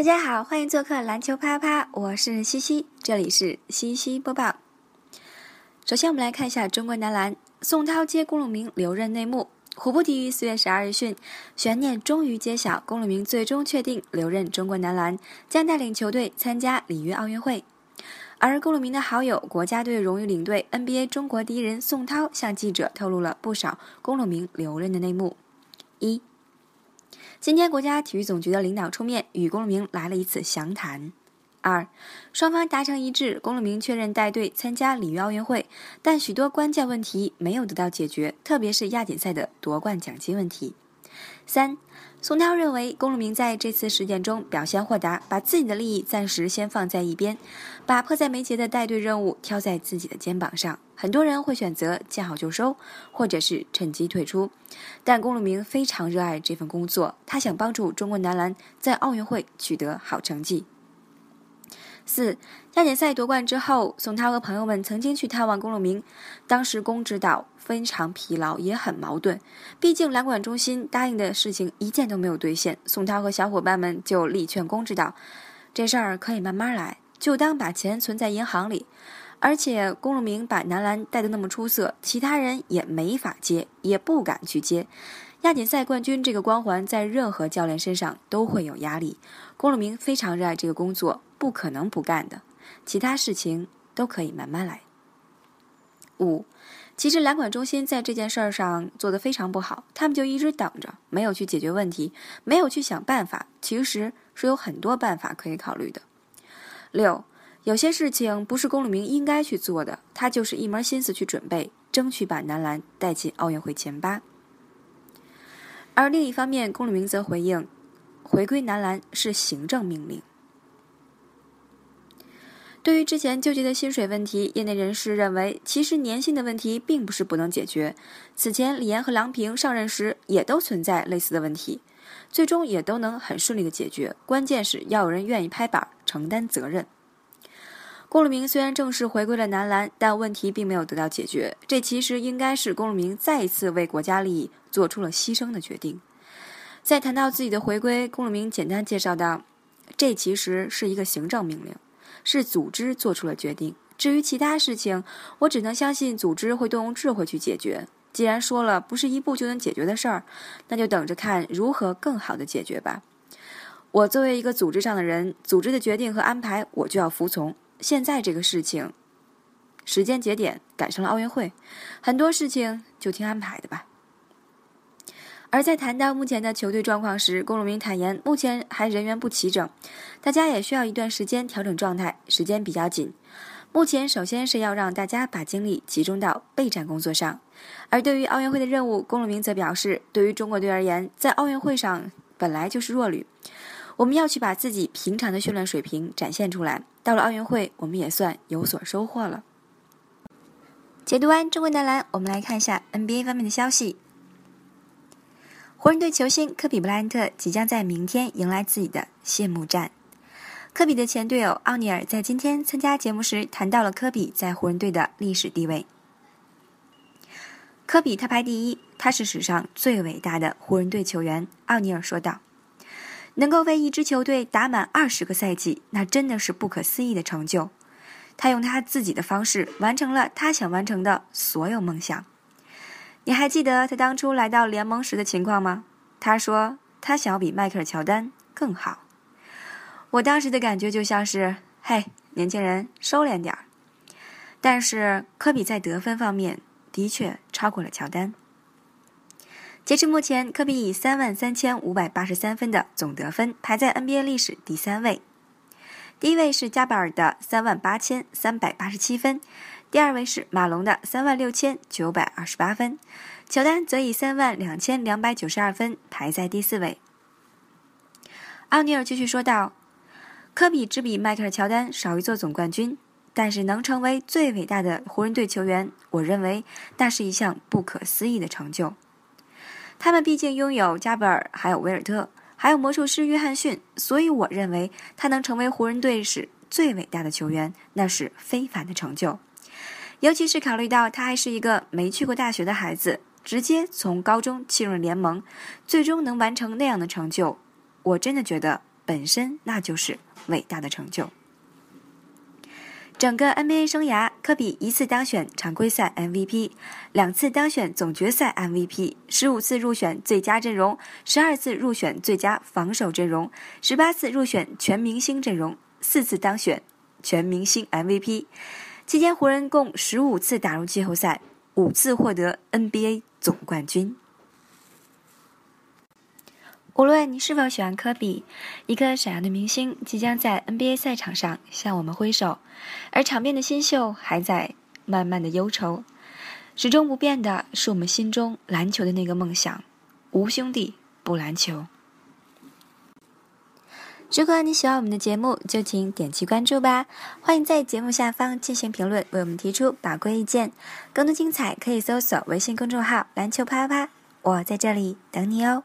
大家好，欢迎做客篮球啪啪，我是西西，这里是西西播报。首先，我们来看一下中国男篮宋涛接龚鲁明留任内幕。虎扑体育四月十二日讯，悬念终于揭晓，龚鲁明最终确定留任中国男篮，将带领球队参加里约奥运会。而龚鲁明的好友、国家队荣誉领队、NBA 中国第一人宋涛向记者透露了不少龚鲁明留任的内幕。一今天，国家体育总局的领导出面与龚鲁明来了一次详谈。二，双方达成一致，龚鲁明确认带队参加里约奥运会，但许多关键问题没有得到解决，特别是亚锦赛的夺冠奖金问题。三，宋涛认为龚鲁明在这次事件中表现豁达，把自己的利益暂时先放在一边，把迫在眉睫的带队任务挑在自己的肩膀上。很多人会选择见好就收，或者是趁机退出，但龚鲁明非常热爱这份工作，他想帮助中国男篮在奥运会取得好成绩。四亚锦赛夺冠之后，宋涛和朋友们曾经去探望龚鲁明。当时龚指导非常疲劳，也很矛盾。毕竟篮管中心答应的事情一件都没有兑现。宋涛和小伙伴们就力劝龚指导，这事儿可以慢慢来，就当把钱存在银行里。而且龚鲁明把男篮带得那么出色，其他人也没法接，也不敢去接。亚锦赛冠军这个光环在任何教练身上都会有压力。宫鲁明非常热爱这个工作。不可能不干的，其他事情都可以慢慢来。五，其实篮管中心在这件事儿上做得非常不好，他们就一直等着，没有去解决问题，没有去想办法。其实是有很多办法可以考虑的。六，有些事情不是龚鲁明应该去做的，他就是一门心思去准备，争取把男篮带进奥运会前八。而另一方面，龚鲁明则回应，回归男篮是行政命令。对于之前纠结的薪水问题，业内人士认为，其实年薪的问题并不是不能解决。此前李岩和郎平上任时也都存在类似的问题，最终也都能很顺利的解决。关键是要有人愿意拍板承担责任。龚鲁明虽然正式回归了男篮，但问题并没有得到解决。这其实应该是龚鲁明再一次为国家利益做出了牺牲的决定。在谈到自己的回归，龚鲁明简单介绍道：“这其实是一个行政命令。”是组织做出了决定，至于其他事情，我只能相信组织会动用智慧去解决。既然说了不是一步就能解决的事儿，那就等着看如何更好的解决吧。我作为一个组织上的人，组织的决定和安排我就要服从。现在这个事情，时间节点赶上了奥运会，很多事情就听安排的吧。而在谈到目前的球队状况时，龚鲁明坦言，目前还人员不齐整，大家也需要一段时间调整状态，时间比较紧。目前首先是要让大家把精力集中到备战工作上。而对于奥运会的任务，龚鲁明则表示，对于中国队而言，在奥运会上本来就是弱旅，我们要去把自己平常的训练水平展现出来。到了奥运会，我们也算有所收获了。解读完中国男篮，我们来看一下 NBA 方面的消息。湖人队球星科比·布莱恩特即将在明天迎来自己的谢幕战。科比的前队友奥尼尔在今天参加节目时谈到了科比在湖人队的历史地位。科比他排第一，他是史上最伟大的湖人队球员。奥尼尔说道：“能够为一支球队打满二十个赛季，那真的是不可思议的成就。他用他自己的方式完成了他想完成的所有梦想。”你还记得他当初来到联盟时的情况吗？他说他想要比迈克尔·乔丹更好。我当时的感觉就像是：嘿，年轻人，收敛点儿。但是科比在得分方面的确超过了乔丹。截至目前，科比以三万三千五百八十三分的总得分排在 NBA 历史第三位，第一位是加巴尔的三万八千三百八十七分。第二位是马龙的三万六千九百二十八分，乔丹则以三万两千两百九十二分排在第四位。奥尼尔继续说道：“科比只比迈克尔·乔丹少一座总冠军，但是能成为最伟大的湖人队球员，我认为那是一项不可思议的成就。他们毕竟拥有加贝尔，还有威尔特，还有魔术师约翰逊，所以我认为他能成为湖人队史最伟大的球员，那是非凡的成就。”尤其是考虑到他还是一个没去过大学的孩子，直接从高中进入联盟，最终能完成那样的成就，我真的觉得本身那就是伟大的成就。整个 NBA 生涯，科比一次当选常规赛 MVP，两次当选总决赛 MVP，十五次入选最佳阵容，十二次入选最佳防守阵容，十八次入选全明星阵容，四次当选全明星 MVP。期间，湖人共十五次打入季后赛，五次获得 NBA 总冠军。无论你是否喜欢科比，一个闪耀的明星即将在 NBA 赛场上向我们挥手，而场边的新秀还在慢慢的忧愁。始终不变的是我们心中篮球的那个梦想：无兄弟不篮球。如果你喜欢我们的节目，就请点击关注吧。欢迎在节目下方进行评论，为我们提出宝贵意见。更多精彩可以搜索微信公众号“篮球啪啪啪”，我在这里等你哦。